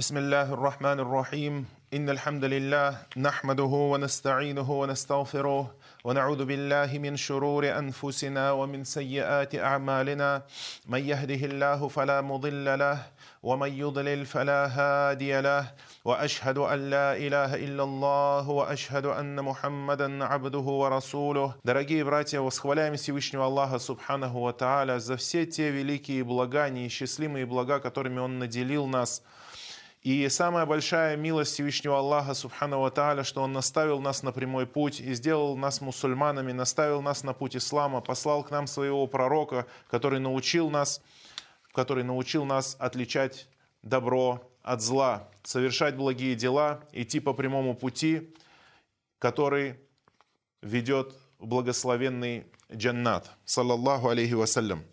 بسم الله الرحمن الرحيم إن الحمد لله نحمده ونستعينه ونستغفره ونعوذ بالله من شرور أنفسنا ومن سيئات أعمالنا من يهده الله فلا مضل له ومن يضلل فلا هادي له وأشهد أن لا إله إلا الله وأشهد أن محمدا عبده ورسوله Дорогие братья, восхваляем Всевышнего Аллаха Субханаху Ва Тааля за все те великие блага, неисчислимые блага, которыми Он наделил нас – и самая большая милость Всевышнего Аллаха, Субхану Тааля, что Он наставил нас на прямой путь и сделал нас мусульманами, наставил нас на путь ислама, послал к нам своего пророка, который научил нас, который научил нас отличать добро от зла, совершать благие дела, идти по прямому пути, который ведет в благословенный джаннат. Саллаллаху алейхи вассалям.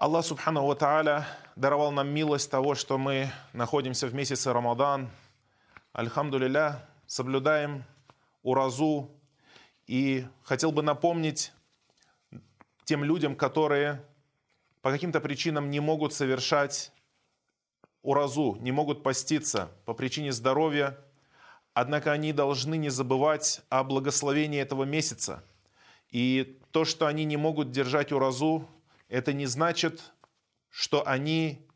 Аллах Субхану Тааля даровал нам милость того, что мы находимся в месяце Рамадан. Альхамдулилля, соблюдаем уразу. И хотел бы напомнить тем людям, которые по каким-то причинам не могут совершать уразу, не могут поститься по причине здоровья, однако они должны не забывать о благословении этого месяца. И то, что они не могут держать уразу, это не значит, что они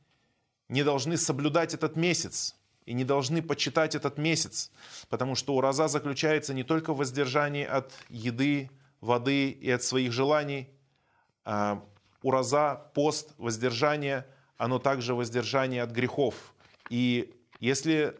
не должны соблюдать этот месяц и не должны почитать этот месяц, потому что ураза заключается не только в воздержании от еды, воды и от своих желаний. А ураза, пост, воздержание, оно также воздержание от грехов. И если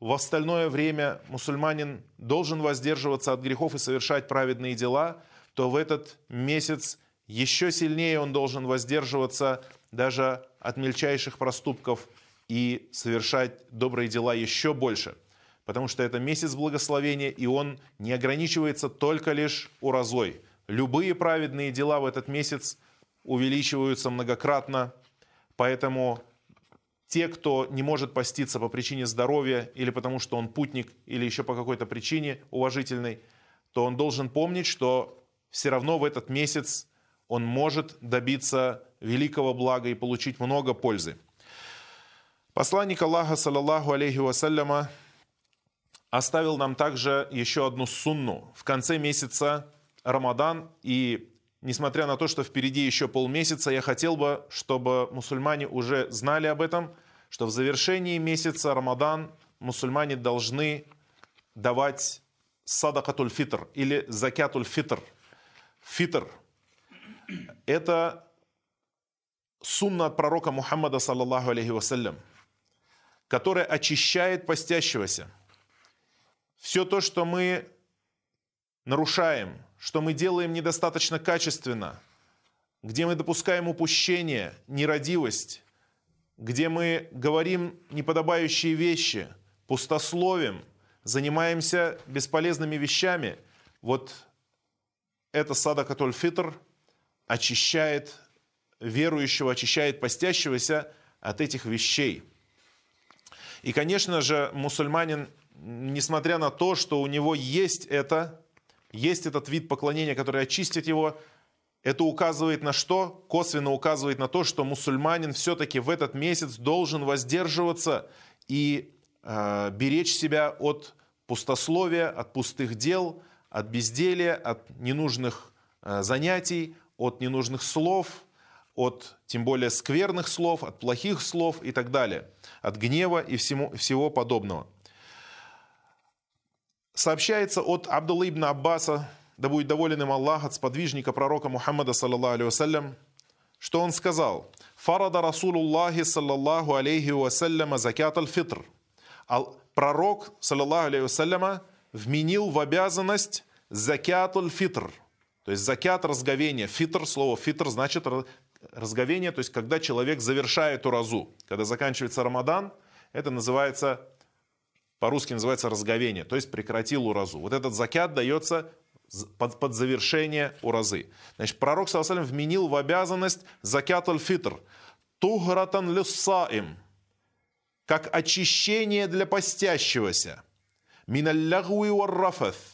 в остальное время мусульманин должен воздерживаться от грехов и совершать праведные дела, то в этот месяц еще сильнее он должен воздерживаться даже от мельчайших проступков и совершать добрые дела еще больше. Потому что это месяц благословения, и он не ограничивается только лишь уразой. Любые праведные дела в этот месяц увеличиваются многократно, поэтому те, кто не может поститься по причине здоровья или потому что он путник или еще по какой-то причине уважительной, то он должен помнить, что все равно в этот месяц он может добиться великого блага и получить много пользы. Посланник Аллаха, саллаллаху алейхи вассаляма, оставил нам также еще одну сунну. В конце месяца Рамадан, и несмотря на то, что впереди еще полмесяца, я хотел бы, чтобы мусульмане уже знали об этом, что в завершении месяца Рамадан мусульмане должны давать садакатуль фитр или закятуль фитр. Фитр – это сунна от пророка Мухаммада, саллаллаху алейхи вассалям, которая очищает постящегося. Все то, что мы нарушаем, что мы делаем недостаточно качественно, где мы допускаем упущение, нерадивость, где мы говорим неподобающие вещи, пустословим, занимаемся бесполезными вещами, вот это садакатуль фитр – очищает верующего, очищает постящегося от этих вещей. И, конечно же, мусульманин, несмотря на то, что у него есть это, есть этот вид поклонения, который очистит его, это указывает на что? Косвенно указывает на то, что мусульманин все-таки в этот месяц должен воздерживаться и э, беречь себя от пустословия, от пустых дел, от безделия, от ненужных э, занятий, от ненужных слов, от тем более скверных слов, от плохих слов и так далее, от гнева и всему, всего подобного. Сообщается от Абдулла ибн Аббаса, да будет доволен им Аллах, от сподвижника пророка Мухаммада, саллаллаху алейhi вассалям, что он сказал, «Фарада Расулуллахи, саллаллаху алейхи вассаляма, закят аль-фитр». Пророк, саллаллаху алейхи вассаляма, вменил в обязанность закят аль-фитр – то есть закят разговения, фитр, слово фитр значит разговение, то есть когда человек завершает уразу. Когда заканчивается Рамадан, это называется, по-русски называется разговение, то есть прекратил уразу. Вот этот закят дается под, под завершение уразы. Значит, пророк Саусалим вменил в обязанность закят аль-фитр, тугратан люссаим, как очищение для постящегося, миналлягуи варрафаth,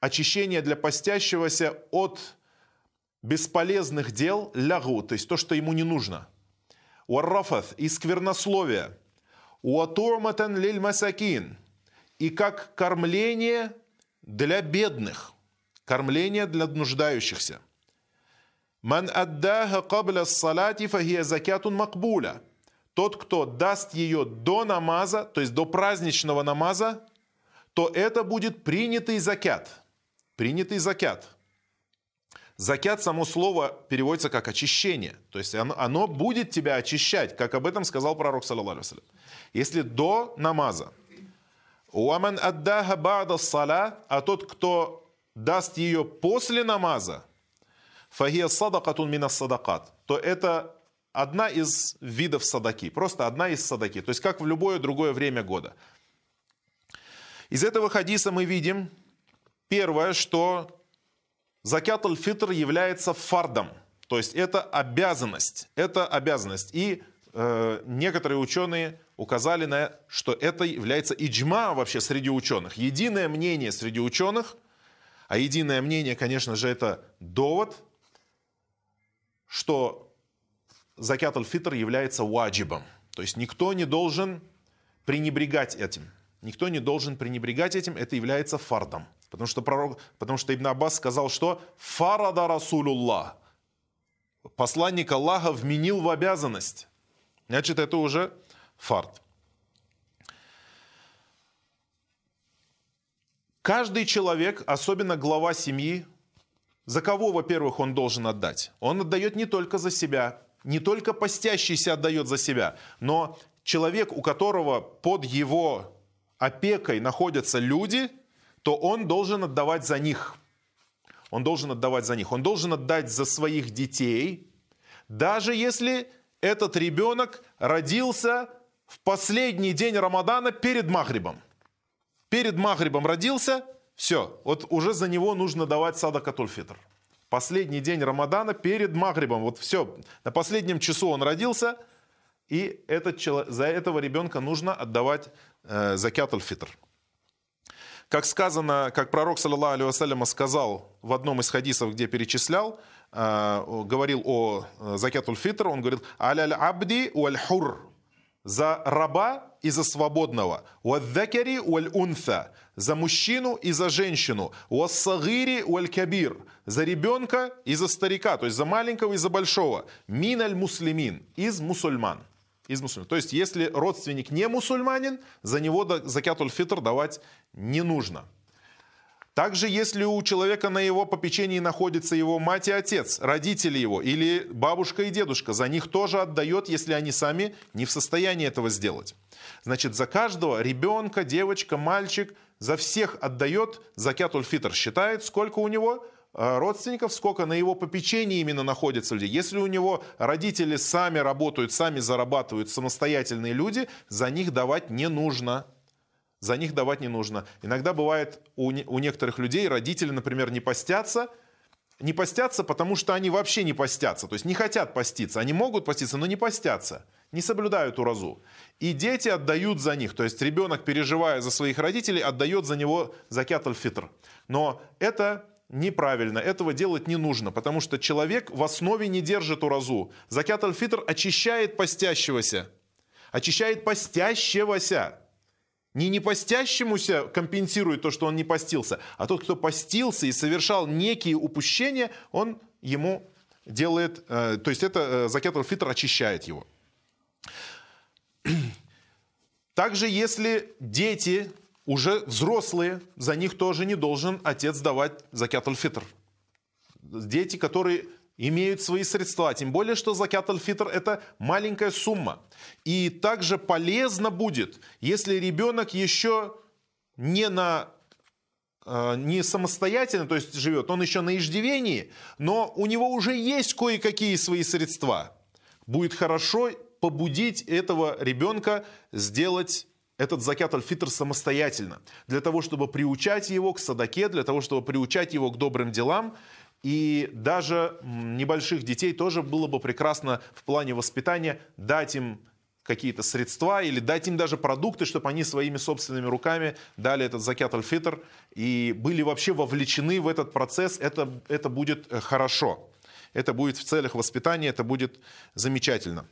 очищение для постящегося от бесполезных дел лягу, то есть то, что ему не нужно. уаррафат и сквернословие, уатурматан лиль масакин, и как кормление для бедных, кормление для нуждающихся. Ман аддаха кабля салати фахия закятун макбуля. Тот, кто даст ее до намаза, то есть до праздничного намаза, то это будет принятый закят. Принятый закят. Закят, само слово переводится как очищение. То есть оно, оно будет тебя очищать, как об этом сказал пророк, саллаллаху Если до намаза. Уаман аддаха бада сала, а тот, кто даст ее после намаза, фагия садакатун мина садакат, то это одна из видов садаки, просто одна из садаки, то есть как в любое другое время года. Из этого хадиса мы видим, первое, что закят аль-фитр является фардом, то есть это обязанность, это обязанность. И э, некоторые ученые указали на, что это является иджма вообще среди ученых, единое мнение среди ученых, а единое мнение, конечно же, это довод, что закят аль-фитр является ваджибом. То есть никто не должен пренебрегать этим. Никто не должен пренебрегать этим, это является фардом. Потому что, пророк, потому что Ибн Аббас сказал, что фарада Расулуллах. Посланник Аллаха вменил в обязанность. Значит, это уже фард. Каждый человек, особенно глава семьи, за кого, во-первых, он должен отдать? Он отдает не только за себя, не только постящийся отдает за себя, но человек, у которого под его опекой находятся люди, то он должен отдавать за них. Он должен отдавать за них. Он должен отдать за своих детей, даже если этот ребенок родился в последний день Рамадана перед Махрибом. Перед Махрибом родился, все, вот уже за него нужно давать садакатуль фитр последний день Рамадана перед Магрибом. Вот все, на последнем часу он родился, и этот, за этого ребенка нужно отдавать э, закят фитр Как сказано, как пророк, саллаллаху алейhi сказал в одном из хадисов, где перечислял, э, говорил о э, закят фитр он говорил, «Аляль абди уаль хур» за раба и за свободного. «Уаддакари уаль унфа» за мужчину и за женщину. «Уассагири уаль кабир» за ребенка и за старика, то есть за маленького и за большого. «Миналь муслимин» из мусульман. Из мусульман. То есть, если родственник не мусульманин, за него закятуль фитр давать не нужно. Также, если у человека на его попечении находится его мать и отец, родители его, или бабушка и дедушка, за них тоже отдает, если они сами не в состоянии этого сделать. Значит, за каждого ребенка, девочка, мальчик, за всех отдает закятуль фитр. Считает, сколько у него родственников, сколько на его попечении именно находится людей. Если у него родители сами работают, сами зарабатывают, самостоятельные люди, за них давать не нужно за них давать не нужно. Иногда бывает у, не, у некоторых людей родители, например, не постятся, не постятся, потому что они вообще не постятся, то есть не хотят поститься. Они могут поститься, но не постятся, не соблюдают уразу. И дети отдают за них, то есть ребенок, переживая за своих родителей, отдает за него закят аль-фитр. Но это неправильно, этого делать не нужно, потому что человек в основе не держит уразу. Закят аль-фитр очищает постящегося, очищает постящегося. Не непостящемуся компенсирует то, что он не постился, а тот, кто постился и совершал некие упущения, он ему делает, э, то есть это э, закят фитр очищает его. Также, если дети уже взрослые, за них тоже не должен отец давать закят фитр. Дети, которые имеют свои средства. Тем более, что закят аль-фитр – это маленькая сумма. И также полезно будет, если ребенок еще не на э, не самостоятельно, то есть живет, он еще на иждивении, но у него уже есть кое-какие свои средства. Будет хорошо побудить этого ребенка сделать этот закят аль-фитр самостоятельно, для того, чтобы приучать его к садаке, для того, чтобы приучать его к добрым делам, и даже небольших детей тоже было бы прекрасно в плане воспитания дать им какие-то средства или дать им даже продукты, чтобы они своими собственными руками дали этот закят аль-фитр и были вообще вовлечены в этот процесс, это, это будет э, хорошо. Это будет в целях воспитания, это будет замечательно.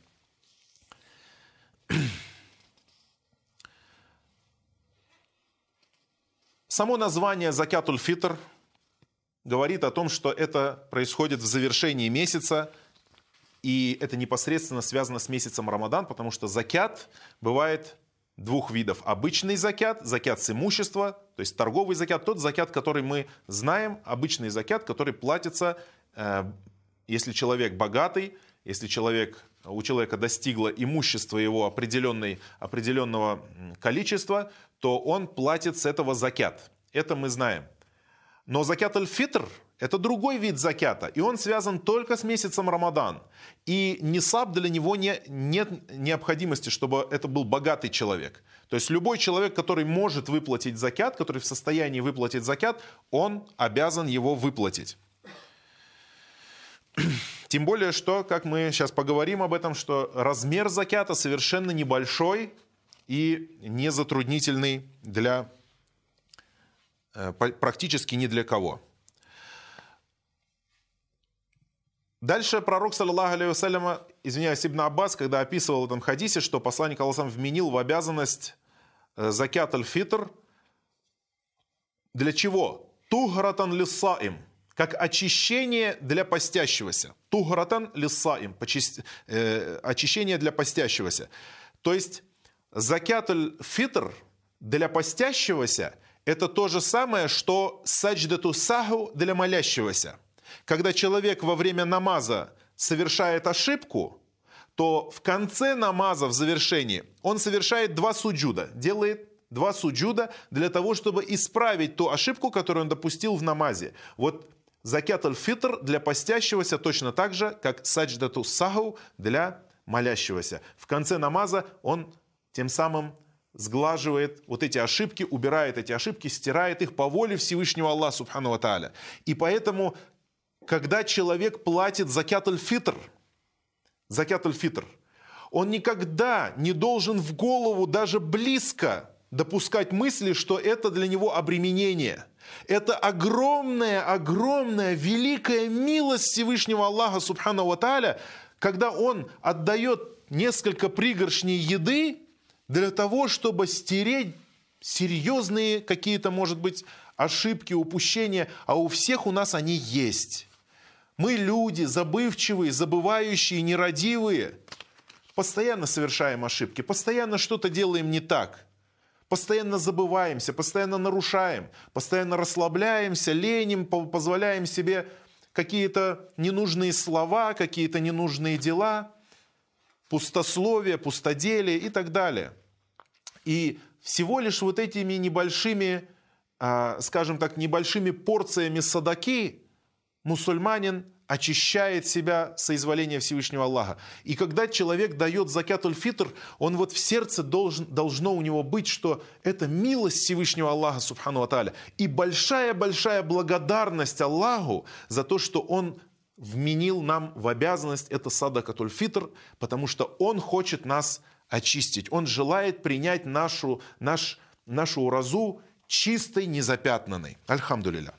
Само название «Закятуль фитр» говорит о том, что это происходит в завершении месяца, и это непосредственно связано с месяцем Рамадан, потому что закят бывает двух видов. Обычный закят, закят с имущества, то есть торговый закят, тот закят, который мы знаем, обычный закят, который платится, э, если человек богатый, если человек, у человека достигло имущество его определенной, определенного количества, то он платит с этого закят. Это мы знаем. Но закят аль-фитр – это другой вид закята, и он связан только с месяцем Рамадан. И нисаб для него не, нет необходимости, чтобы это был богатый человек. То есть любой человек, который может выплатить закят, который в состоянии выплатить закят, он обязан его выплатить. Тем более, что, как мы сейчас поговорим об этом, что размер закята совершенно небольшой и не затруднительный для Э, практически ни для кого. Дальше пророк, саллаху вассаляма, извиняюсь, Ибн Аббас, когда описывал в этом хадисе, что посланник Аллахам вменил в обязанность э, закят аль-фитр, для чего? Тугратан лиссаим, как очищение для постящегося. Тугратан лиссаим, э, очищение для постящегося. То есть закят аль-фитр для постящегося – это то же самое, что садждату саху для молящегося. Когда человек во время намаза совершает ошибку, то в конце намаза, в завершении, он совершает два суджуда, делает два суджуда для того, чтобы исправить ту ошибку, которую он допустил в намазе. Вот закят аль-фитр для постящегося точно так же, как садждату саху для молящегося. В конце намаза он тем самым сглаживает вот эти ошибки, убирает эти ошибки, стирает их по воле Всевышнего Аллаха, субхану тааля. И поэтому, когда человек платит закят аль-фитр, закят аль-фитр, он никогда не должен в голову даже близко допускать мысли, что это для него обременение. Это огромная, огромная, великая милость Всевышнего Аллаха, субхану тааля, когда он отдает несколько пригоршней еды, для того, чтобы стереть серьезные какие-то, может быть, ошибки, упущения, а у всех у нас они есть. Мы люди забывчивые, забывающие, нерадивые. Постоянно совершаем ошибки, постоянно что-то делаем не так. Постоянно забываемся, постоянно нарушаем, постоянно расслабляемся, леним, позволяем себе какие-то ненужные слова, какие-то ненужные дела, пустословие, пустоделие и так далее. И всего лишь вот этими небольшими, а, скажем так, небольшими порциями садаки мусульманин очищает себя соизволения Всевышнего Аллаха. И когда человек дает закятуль фитр, он вот в сердце должен, должно у него быть, что это милость Всевышнего Аллаха, субхану аталя, и большая-большая благодарность Аллаху за то, что он вменил нам в обязанность это садакатуль фитр, потому что он хочет нас очистить. Он желает принять нашу, наш, нашу уразу чистой, незапятнанной. Альхамдулиля.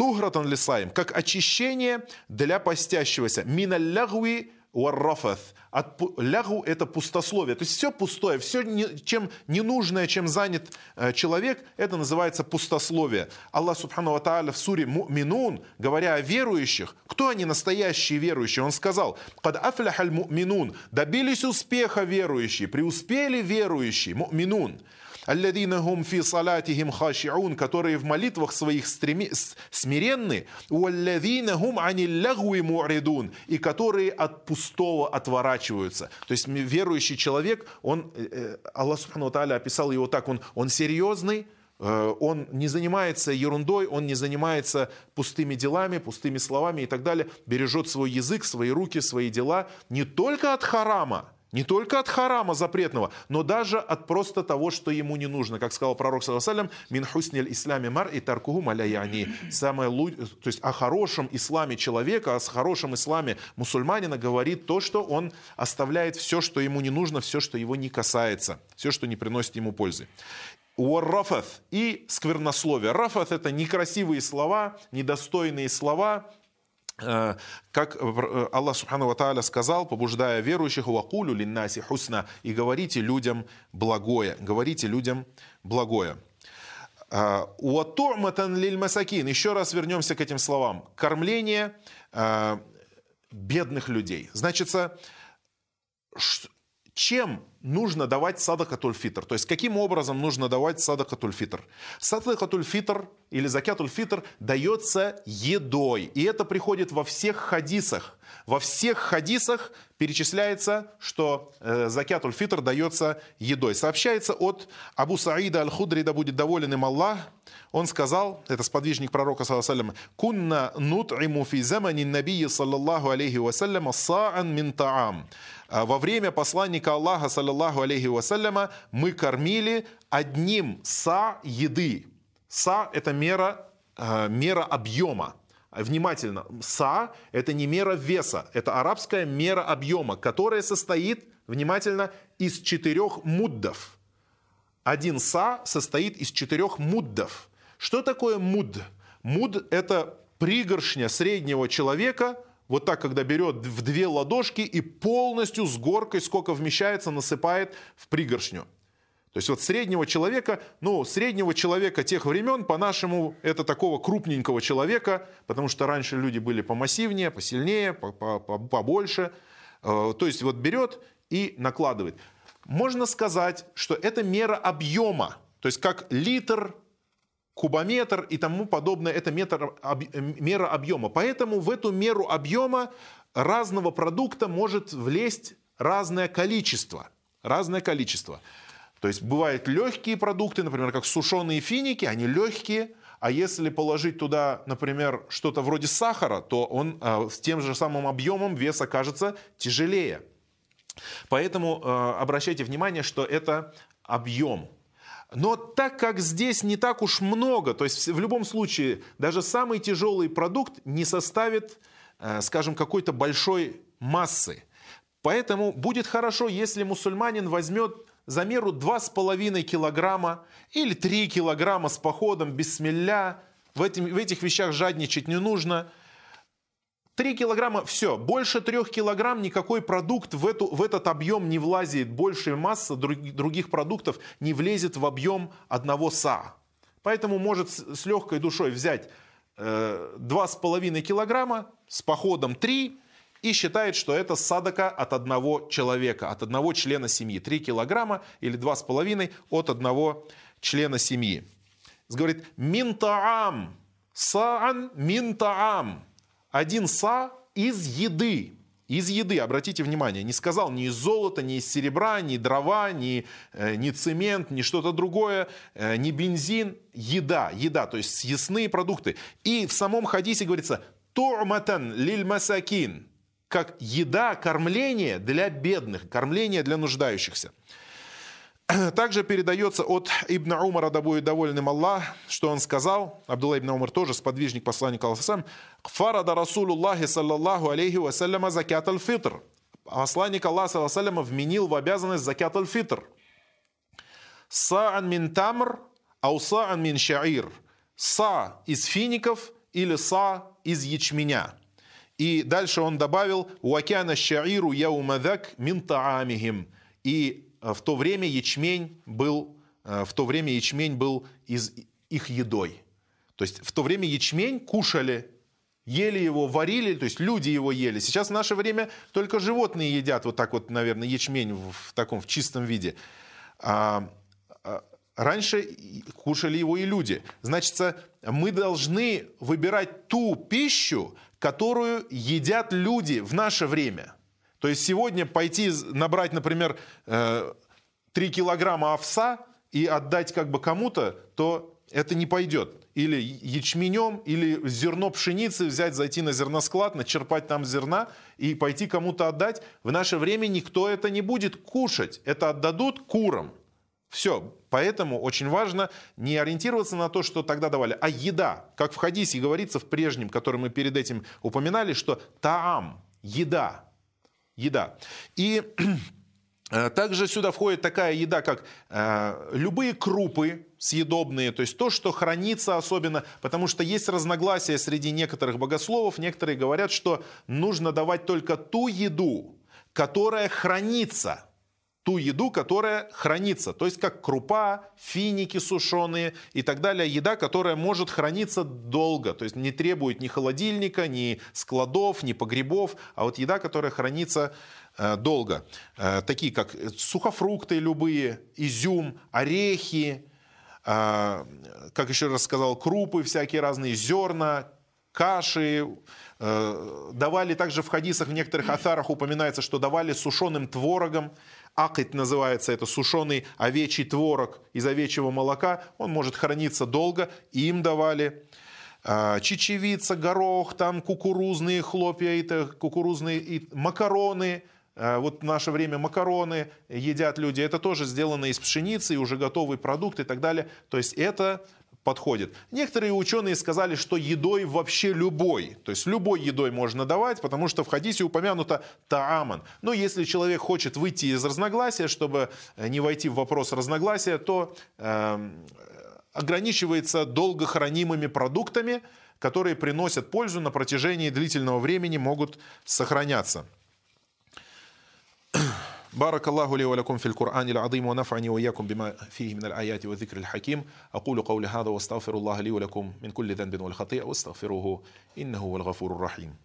Тугратан лисаем, как очищение для постящегося. Миналлягуи Уаррафаth. От лягу это пустословие. То есть все пустое, все, чем ненужное, чем занят э, человек, это называется пустословие. Аллах Субхану Ва в суре Му'минун, говоря о верующих, кто они настоящие верующие? Он сказал, «Кад афляхаль му'минун» добились успеха верующие, преуспели верующие, му'минун. Алладина гум фи салатихим хашиун, которые в молитвах своих стреми... смиренны, уалладина гум ани лягуи му'ридун, и которые от пустого отворачиваются. То есть верующий человек, он, э, э, Аллах Субхану описал его так, он, он серьезный, э, он не занимается ерундой, он не занимается пустыми делами, пустыми словами и так далее, бережет свой язык, свои руки, свои дела не только от харама, не только от харама запретного, но даже от просто того, что ему не нужно. Как сказал пророк, саллаллаху мин хусниль исламе мар и таркуху маляяни. Самое, то есть о хорошем исламе человека, о хорошем исламе мусульманина говорит то, что он оставляет все, что ему не нужно, все, что его не касается, все, что не приносит ему пользы. Уаррафат и сквернословие. Рафат это некрасивые слова, недостойные слова, как э, Аллах Субхану Тааля сказал, побуждая верующих, «Вакулю линнаси хусна» и говорите людям благое, говорите людям благое. Э, «Уату'матан лиль масакин» Еще раз вернемся к этим словам. Кормление бедных людей. Значится, чем нужно давать садакатуль фитр? То есть, каким образом нужно давать садакатуль фитр? Или закятуль фитр дается едой. И это приходит во всех хадисах. Во всех хадисах перечисляется, что э, закятуль фитр дается едой. Сообщается от Абу Саида Аль-Худри, да будет доволен им Аллах. Он сказал, это сподвижник пророка, صلى الله «كنا نعطيها في زمان النبي، صلى الله عليه وسلم، صاعا من طعام». А во время посланника Аллаха, саллаллаху алейхи вассаляма, мы кормили одним са еды. Са – это мера, э, мера объема. Внимательно, са – это не мера веса, это арабская мера объема, которая состоит, внимательно, из четырех муддов. Один са состоит из четырех муддов. Что такое муд? Муд – это пригоршня среднего человека – вот так, когда берет в две ладошки и полностью с горкой, сколько вмещается, насыпает в пригоршню. То есть вот среднего человека, ну, среднего человека тех времен, по-нашему, это такого крупненького человека, потому что раньше люди были помассивнее, посильнее, побольше. Э, то есть вот берет и накладывает. Можно сказать, что это мера объема. То есть как литр кубометр и тому подобное, это метр, об, мера объема. Поэтому в эту меру объема разного продукта может влезть разное количество. Разное количество. То есть бывают легкие продукты, например, как сушеные финики, они легкие, а если положить туда, например, что-то вроде сахара, то он э, с тем же самым объемом вес окажется тяжелее. Поэтому э, обращайте внимание, что это объем. Но так как здесь не так уж много, то есть в любом случае даже самый тяжелый продукт не составит, э, скажем, какой-то большой массы. Поэтому будет хорошо, если мусульманин возьмет за меру 2,5 килограмма или 3 килограмма с походом, без смелля. В, этим, в этих вещах жадничать не нужно – 3 килограмма, все, больше 3 килограмм никакой продукт в, эту, в этот объем не влазит, большая масса других продуктов не влезет в объем одного са. Поэтому может с легкой душой взять э, 2,5 килограмма с походом 3 и считает, что это садака от одного человека, от одного члена семьи. 3 килограмма или 2,5 от одного члена семьи. Говорит, минтаам, саан минтаам один са из еды. Из еды, обратите внимание, не сказал ни из золота, ни из серебра, ни дрова, ни, э, ни цемент, ни что-то другое, э, ни бензин. Еда, еда, то есть съестные продукты. И в самом хадисе говорится «Ту'матан лиль масакин» как еда, кормление для бедных, кормление для нуждающихся. Также передается от Ибн Умара, да будет довольным Аллах, что он сказал, Абдулла Ибн Умар тоже сподвижник посланника Аллаха, «Фарада Расулуллахи саллаллаху алейхи вассаляма закят аль-фитр». Посланник Аллаха саллаллаху вменил в обязанность закят аль-фитр. «Са'ан мин тамр, ау са'ан мин шаир». «Са» из фиников или «са» из ячменя. И дальше он добавил «Уакяна шаиру яумадак мин таамихим». И Э, в то время ячмень был, э, в то время ячмень был из их едой. То есть в то время ячмень кушали, ели его, варили, то есть люди его ели. Сейчас в наше время только животные едят вот так вот, наверное, ячмень в таком в чистом виде. А, а раньше кушали его и люди. Значит, мы должны выбирать ту пищу, которую едят люди в наше время – то есть сегодня пойти набрать, например, 3 э, килограмма овса и отдать как бы кому-то, то это не пойдет. Или ячменем, или зерно пшеницы взять, зайти на зерносклад, начерпать там зерна и пойти кому-то отдать. В наше время никто это не будет кушать. Это отдадут курам. Все. Поэтому очень важно не ориентироваться на то, что тогда давали, а еда. Как в хадисе говорится в прежнем, который мы перед этим упоминали, что таам, еда, еда. И Э, также сюда входит такая еда, как э, любые крупы съедобные, то есть то, что хранится особенно, потому что есть разногласия среди некоторых богословов. Некоторые говорят, что нужно давать только ту еду, которая хранится – ту еду, которая хранится. То есть как крупа, финики сушеные и так далее. Еда, которая может храниться долго. То есть не требует ни холодильника, ни складов, ни погребов. А вот еда, которая хранится Э, долго. Э, такие как сухофрукты любые, изюм, орехи, э, как еще раз сказал, крупы всякие разные, зерна, каши. Давали также в хадисах, в некоторых афарах упоминается, что давали сушеным творогом. Акит называется это сушеный овечий творог из овечьего молока. Он может храниться долго. Им давали чечевица, горох, там кукурузные хлопья, это кукурузные и макароны, Э, вот в наше время макароны едят люди, это тоже сделано из пшеницы, уже готовый продукт и так далее. То есть это подходит. Некоторые ученые сказали, что едой вообще любой, то есть любой едой можно давать, потому что в хадисе упомянуто тааман. Но если человек хочет выйти из разногласия, чтобы не войти в вопрос разногласия, то э, ограничивается долго хранимыми продуктами, которые приносят пользу на протяжении длительного времени, могут сохраняться. بارك الله لي ولكم في القرآن العظيم ونفعني وإياكم بما فيه من الآيات والذكر الحكيم أقول قولي هذا واستغفر الله لي ولكم من كل ذنب والخطيئة واستغفروه إنه هو الغفور الرحيم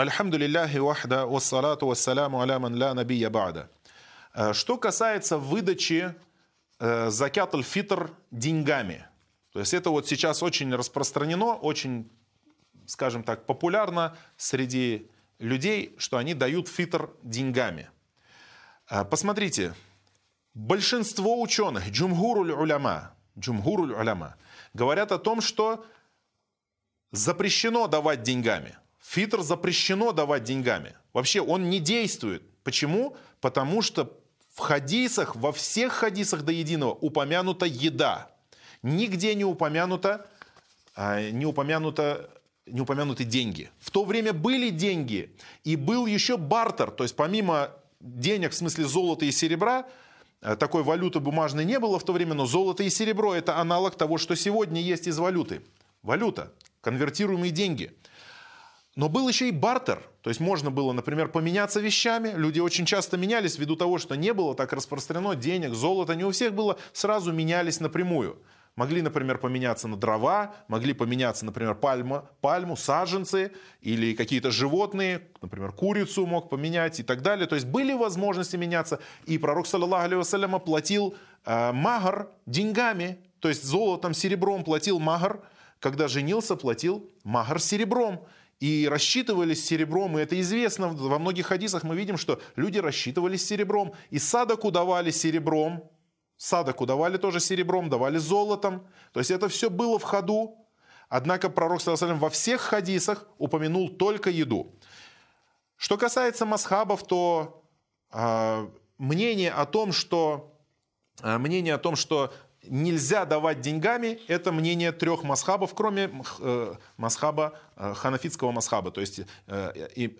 الحمد لله وحده والصلاة والسلام على من لا نبي بعده Что касается выдачи закят аль-фитр деньгами, то есть это вот сейчас очень распространено, очень скажем так, популярно среди людей, что они дают фитр деньгами. А, посмотрите, большинство ученых, джумгуруль уляма, джумгуруль уляма, говорят о том, что запрещено давать деньгами. Фитр запрещено давать деньгами. Вообще он не действует. Почему? Потому что в хадисах, во всех хадисах до единого упомянута еда. Нигде не упомянуто, а, не упомянуто не упомянуты деньги. В то время были деньги, и был еще бартер, то есть помимо денег, в смысле золота и серебра, э, такой валюты бумажной не было в то время, но золото и серебро – это аналог того, что сегодня есть из валюты. Валюта, конвертируемые деньги. Но был еще и бартер, то есть можно было, например, поменяться вещами. Люди очень часто менялись ввиду того, что не было так распространено денег, золота, не у всех было, сразу менялись напрямую. Могли, например, поменяться на дрова, могли поменяться, например, пальма, пальму, саженцы или какие-то животные, например, курицу мог поменять и так далее. То есть были возможности меняться. И пророк, саллаллаху вассалям, платил э, магар деньгами, то есть золотом, серебром платил магар. Когда женился, платил магар серебром и рассчитывались серебром, и это известно, во многих хадисах мы видим, что люди рассчитывались серебром, и садаку давали серебром, Садаку давали тоже серебром, давали золотом. То есть это все было в ходу. Однако пророк саллиллаху во всех хадисах упомянул только еду. Что касается масхабов, то э, мнение о том, что э, мнение о том, что нельзя давать деньгами, это мнение трех масхабов, кроме э, масхаба, э, ханафитского масхаба, то есть э, и,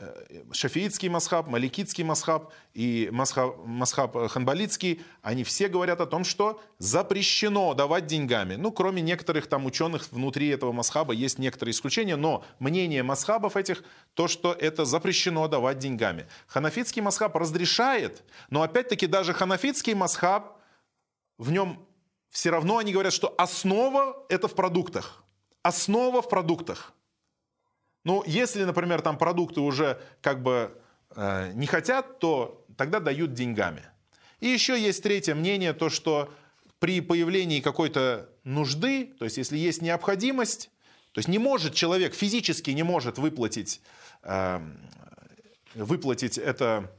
шафиитский масхаб, маликитский масхаб и масхаб, масхаб ханбалитский, они все говорят о том, что запрещено давать деньгами. Ну, кроме некоторых там ученых внутри этого масхаба есть некоторые исключения, но мнение масхабов этих, то, что это запрещено давать деньгами. Ханафитский масхаб разрешает, но опять-таки даже ханафитский масхаб, в нем все равно они говорят, что основа это в продуктах. Основа в продуктах. Ну, если, например, там продукты уже как бы э, не хотят, то тогда дают деньгами. И еще есть третье мнение, то что при появлении какой-то нужды, то есть если есть необходимость, то есть не может человек физически не может выплатить, э, выплатить это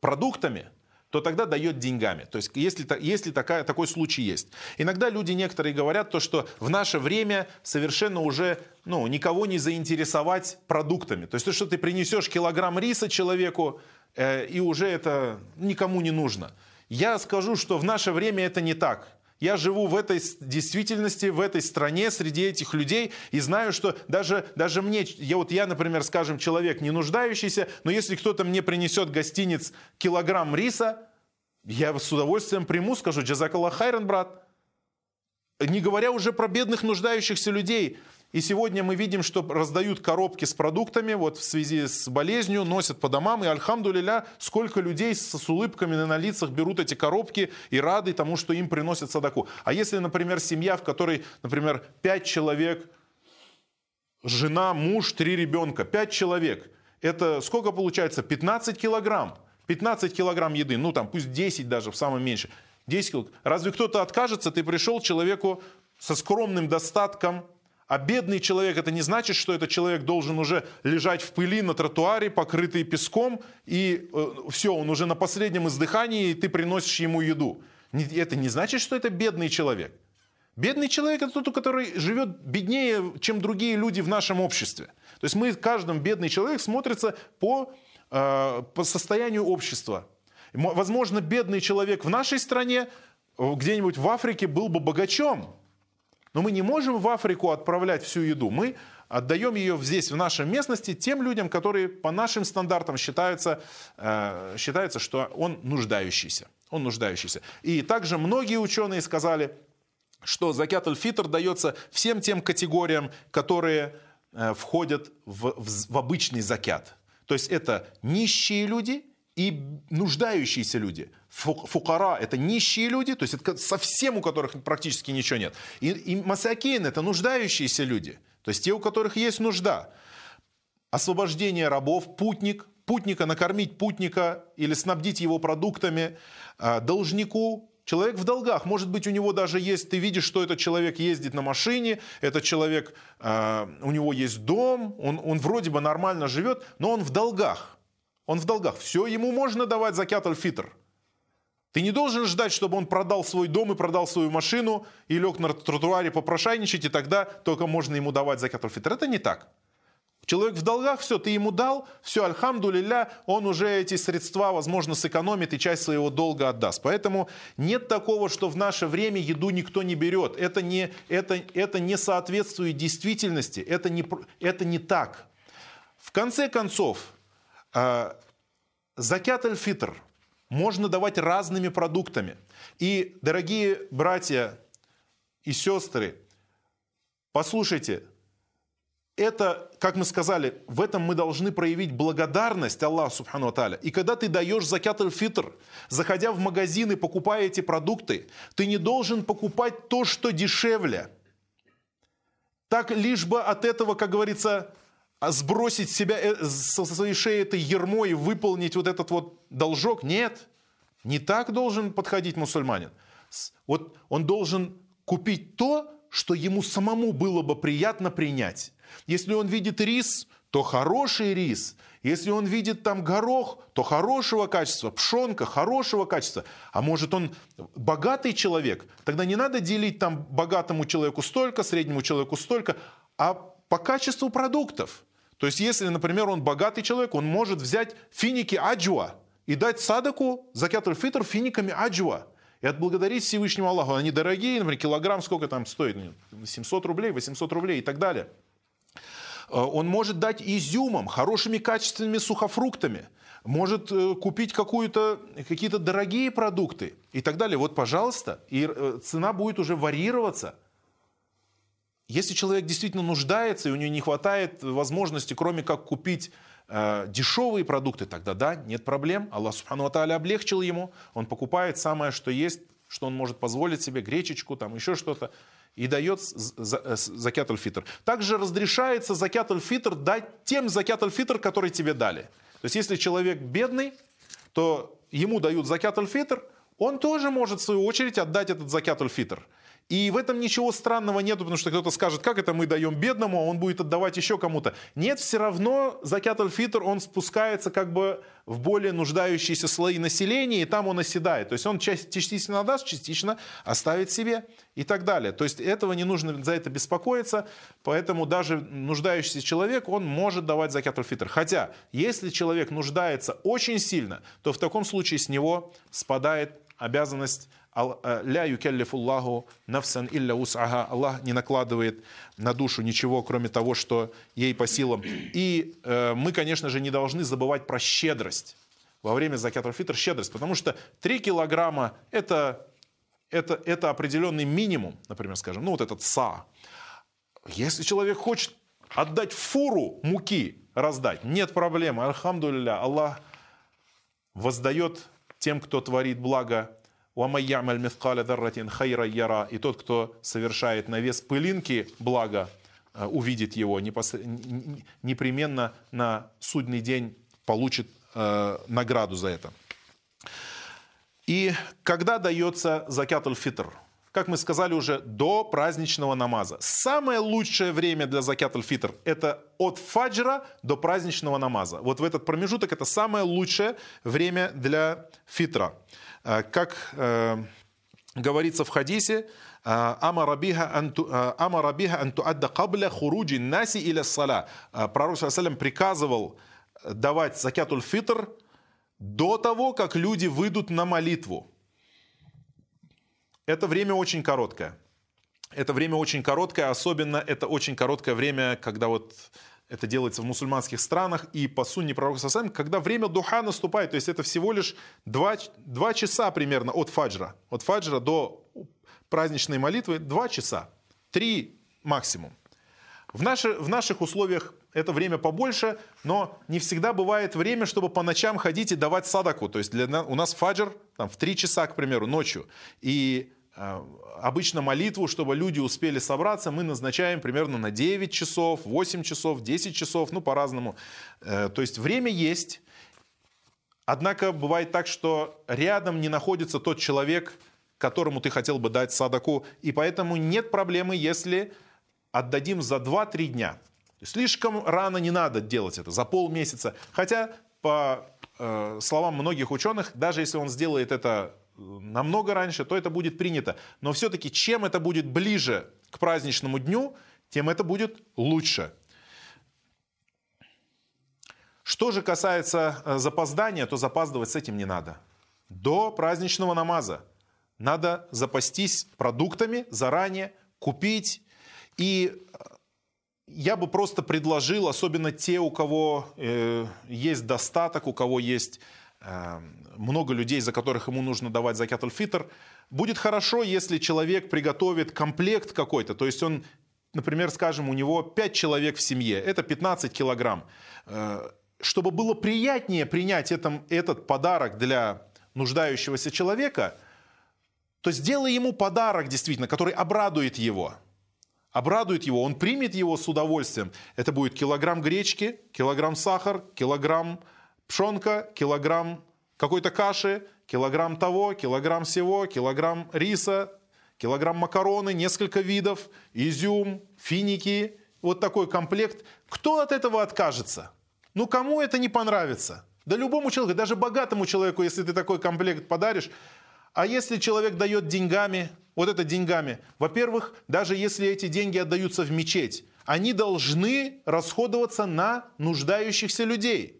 продуктами, то тогда дает деньгами. То есть если, если такая, такой случай есть. Иногда люди некоторые говорят то, что в наше время совершенно уже ну, никого не заинтересовать продуктами. То есть то, что ты принесешь килограмм риса человеку, э, и уже это никому не нужно. Я скажу, что в наше время это не так. Я живу в этой действительности, в этой стране, среди этих людей, и знаю, что даже, даже мне, я, вот я, например, скажем, человек не нуждающийся, но если кто-то мне принесет гостиниц килограмм риса, я с удовольствием приму, скажу, джазакаллах хайран, брат. Не говоря уже про бедных нуждающихся людей. И сегодня мы видим, что раздают коробки с продуктами вот в связи с болезнью, носят по домам. И альхамдулиля, сколько людей с, с улыбками на лицах берут эти коробки и рады тому, что им приносят садаку. А если, например, семья, в которой, например, пять человек, жена, муж, три ребенка, пять человек, это сколько получается? 15 килограмм. 15 килограмм еды, ну там пусть 10 даже в самом меньше. 10 килограмм. Разве кто-то откажется? Ты пришел человеку со скромным достатком, а бедный человек, это не значит, что этот человек должен уже лежать в пыли на тротуаре, покрытый песком, и э, все, он уже на последнем издыхании, и ты приносишь ему еду. Это не значит, что это бедный человек. Бедный человек это тот, который живет беднее, чем другие люди в нашем обществе. То есть мы, каждым бедный человек смотрится по, э, по состоянию общества. Возможно, бедный человек в нашей стране, э, где-нибудь в Африке был бы богачом, но мы не можем в Африку отправлять всю еду. Мы отдаем ее здесь, в нашей местности, тем людям, которые по нашим стандартам считаются, э, считается, что он нуждающийся. Он нуждающийся. И также многие ученые сказали, что закят аль-фитр дается всем тем категориям, которые э, входят в, в, в обычный закят. То есть это нищие люди и нуждающиеся люди. Фукара – это нищие люди, то есть это совсем у которых практически ничего нет. И, и масакин – это нуждающиеся люди, то есть те, у которых есть нужда. Освобождение рабов, путник, путника, накормить путника или снабдить его продуктами, а, должнику, Человек в долгах, может быть, у него даже есть, ты видишь, что этот человек ездит на машине, этот человек, э, у него есть дом, он, он вроде бы нормально живет, но он в долгах. Он в долгах. Все ему можно давать закят аль-фитр. Ты не должен ждать, чтобы он продал свой дом и продал свою машину и лег на тротуаре попрошайничать, и тогда только можно ему давать закат фитр. Это не так. Человек в долгах, все, ты ему дал, все, альхамдулилля, он уже эти средства, возможно, сэкономит и часть своего долга отдаст. Поэтому нет такого, что в наше время еду никто не берет. Это не, это, это не соответствует действительности, это не, это не так. В конце концов, закят аль-фитр – можно давать разными продуктами. И, дорогие братья и сестры, послушайте, это, как мы сказали, в этом мы должны проявить благодарность Аллаху Субхану Аталя. И когда ты даешь закят аль-фитр, заходя в магазин и покупая эти продукты, ты не должен покупать то, что дешевле. Так лишь бы от этого, как говорится, а сбросить себя э, со своей шеи этой ермо и выполнить вот этот вот должок. Нет, не так должен подходить мусульманин. Вот он должен купить то, что ему самому было бы приятно принять. Если он видит рис, то хороший рис. Если он видит там горох, то хорошего качества, пшенка хорошего качества. А может он богатый человек, тогда не надо делить там богатому человеку столько, среднему человеку столько, а по качеству продуктов. То есть, если, например, он богатый человек, он может взять финики аджуа и дать садаку, закят фитр финиками аджуа. И отблагодарить Всевышнему Аллаху. Они дорогие, например, килограмм сколько там стоит? 700 рублей, 800 рублей и так далее. Э, он может дать изюмом, хорошими качественными сухофруктами. Может э, купить какие-то дорогие продукты и так далее. Вот, пожалуйста, и э, цена будет уже варьироваться – если человек действительно нуждается, и у него не хватает возможности, кроме как купить э, дешевые продукты, тогда да, нет проблем. Аллах Субхану Ата'аля облегчил ему. Он покупает самое, что есть, что он может позволить себе, гречечку, там еще что-то, и дает э, закят аль-фитр. Также разрешается закят аль-фитр дать тем закят аль-фитр, который тебе дали. То есть, если человек бедный, то ему дают закят аль-фитр, он тоже может, в свою очередь, отдать этот закят аль-фитр. И в этом ничего странного нету, потому что кто-то скажет, как это мы даем бедному, а он будет отдавать еще кому-то. Нет, все равно закят аль-фитр, он спускается как бы в более нуждающиеся слои населения, и там он оседает. То есть он частично отдаст, частично оставит себе и так далее. То есть этого не нужно за это беспокоиться, поэтому даже нуждающийся человек, он может давать закят аль-фитр. Хотя, если человек нуждается очень сильно, то в таком случае с него спадает обязанность «Ля юкеллифуллаху нафсан илля ус'ага» Аллах не накладывает на душу ничего, кроме того, что ей по силам. И э, мы, конечно же, не должны забывать про щедрость. Во время заката фитр щедрость, потому что 3 килограмма это, это, это определенный минимум, например, скажем, ну вот этот са. Если человек хочет отдать фуру муки, раздать, нет проблемы, альхамдулилля, Аллах воздает тем, кто творит благо, и тот, кто совершает на вес пылинки благо, э, увидит его, непременно на судный день получит э, награду за это. И когда дается закят фитр как мы сказали уже, до праздничного намаза. Самое лучшее время для закят аль-фитр – это от фаджра до праздничного намаза. Вот в этот промежуток это самое лучшее время для фитра. Э, как э, говорится в хадисе, э, Амара биха антуадда кабля хуруджи наси или сала. Пророк Салям приказывал давать закятуль фитр до того, как люди выйдут на молитву. Это время очень короткое. Это время очень короткое, особенно это очень короткое время, когда вот это делается в мусульманских странах и по сунне пророка Сасам, когда время духа наступает, то есть это всего лишь два, два часа примерно от фаджра. От фаджра до праздничной молитвы два часа, три максимум. В, наши, в наших условиях это время побольше, но не всегда бывает время, чтобы по ночам ходить и давать садаку. То есть для, у нас фаджр там, в три часа, к примеру, ночью. И обычно молитву, чтобы люди успели собраться, мы назначаем примерно на 9 часов, 8 часов, 10 часов, ну по-разному. Э, то есть время есть, однако бывает так, что рядом не находится тот человек, которому ты хотел бы дать садаку, и поэтому нет проблемы, если отдадим за 2-3 дня. Слишком рано не надо делать это, за полмесяца. Хотя, по э, словам многих ученых, даже если он сделает это намного раньше, то это будет принято. Но все-таки чем это будет ближе к праздничному дню, тем это будет лучше. Что же касается э, запоздания, то запаздывать с этим не надо. До праздничного намаза надо запастись продуктами заранее, купить. И э, я бы просто предложил, особенно те, у кого э, есть достаток, у кого есть много людей, за которых ему нужно давать закят фитр будет хорошо, если человек приготовит комплект какой-то, то есть он, например, скажем, у него 5 человек в семье, это 15 килограмм. Э, чтобы было приятнее принять этом, этот подарок для нуждающегося человека, то сделай ему подарок действительно, который обрадует его. Обрадует его, он примет его с удовольствием. Это будет килограмм гречки, килограмм сахар, килограмм пшенка, килограмм какой-то каши, килограмм того, килограмм всего, килограмм риса, килограмм макароны, несколько видов, изюм, финики, вот такой комплект. Кто от этого откажется? Ну, кому это не понравится? Да любому человеку, даже богатому человеку, если ты такой комплект подаришь. А если человек дает деньгами, вот это деньгами, во-первых, даже если эти деньги отдаются в мечеть, они должны расходоваться на нуждающихся людей –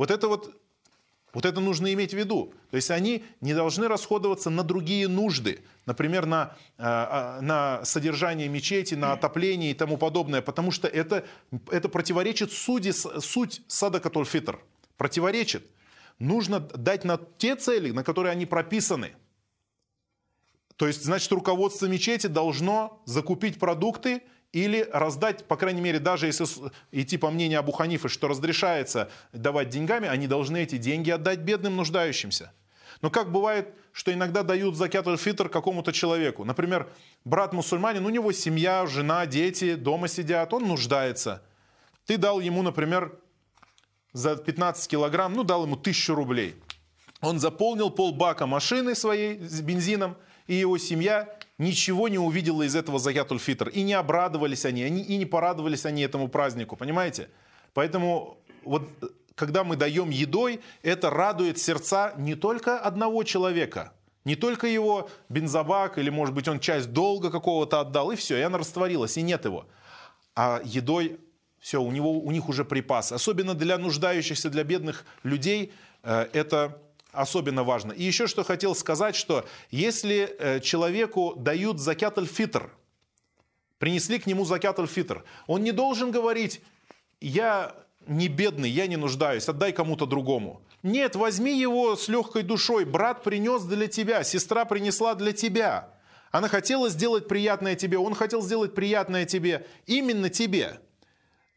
вот это вот, вот это нужно иметь в виду. То есть они не должны расходоваться на другие нужды, например, на, э, э, на содержание мечети, на отопление и тому подобное, потому что это, это противоречит сути, суть садакатуль фитр. Противоречит. Нужно дать на те цели, на которые они прописаны. То есть, значит, руководство мечети должно закупить продукты или раздать, по крайней мере, даже если идти по мнению Абу Ханифы, что разрешается давать деньгами, они должны эти деньги отдать бедным нуждающимся. Но как бывает, что иногда дают закят фитр какому-то человеку. Например, брат мусульманин, у него семья, жена, дети дома сидят, он нуждается. Ты дал ему, например, за 15 килограмм, ну дал ему тысячу рублей. Он заполнил полбака машины своей с бензином, и его семья ничего не увидела из этого заятуль фитр. И не обрадовались они, и не порадовались они этому празднику, понимаете? Поэтому вот когда мы даем едой, это радует сердца не только одного человека, не только его бензобак, или, может быть, он часть долга какого-то отдал, и все, и она растворилась, и нет его. А едой все, у, него, у них уже припасы. Особенно для нуждающихся, для бедных людей, э, это особенно важно. И еще что хотел сказать, что если э, человеку дают закят аль-фитр, принесли к нему закят аль-фитр, он не должен говорить, я не бедный, я не нуждаюсь, отдай кому-то другому. Нет, возьми его с легкой душой, брат принес для тебя, сестра принесла для тебя. Она хотела сделать приятное тебе, он хотел сделать приятное тебе, именно тебе.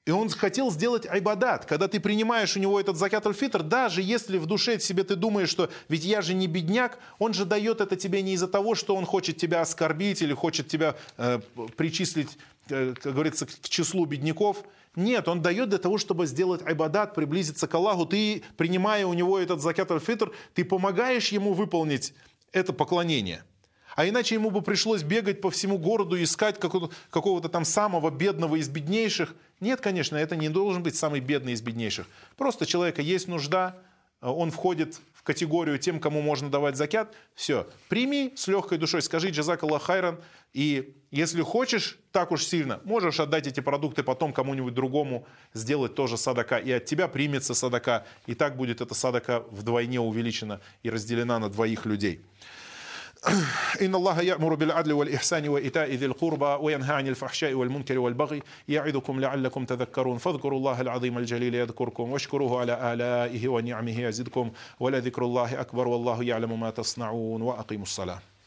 И он хотел сделать айбадат. Когда ты принимаешь у него этот закят аль-фитр, даже если в душе себе ты думаешь, что ведь я же не бедняк, он же дает это тебе не из-за того, что он хочет тебя оскорбить или хочет тебя э, причислить, э, как говорится, к числу бедняков. Нет, он дает для того, чтобы сделать айбадат, приблизиться к Аллаху. Ты, принимая у него этот закят аль-фитр, ты помогаешь ему выполнить это поклонение – а иначе ему бы пришлось бегать по всему городу, искать какого-то там самого бедного из беднейших. Нет, конечно, это не должен быть самый бедный из беднейших. Просто человека есть нужда, он входит в категорию тем, кому можно давать закят. Все, прими с легкой душой, скажи джазак Аллах хайран. И если хочешь так уж сильно, можешь отдать эти продукты потом кому-нибудь другому, сделать тоже садака. И от тебя примется садака. И так будет эта садака вдвойне увеличена и разделена на двоих людей. إن الله يأمر بالعدل والإحسان وإيتاء ذي القربى وينهى عن الفحشاء والمنكر والبغي يعظكم لعلكم تذكرون. فاذكروا الله العظيم الجليل يذكركم واشكروه على آلائه ونعمه يزدكم ولذكر الله أكبر والله يعلم ما تصنعون وأقيموا الصلاة.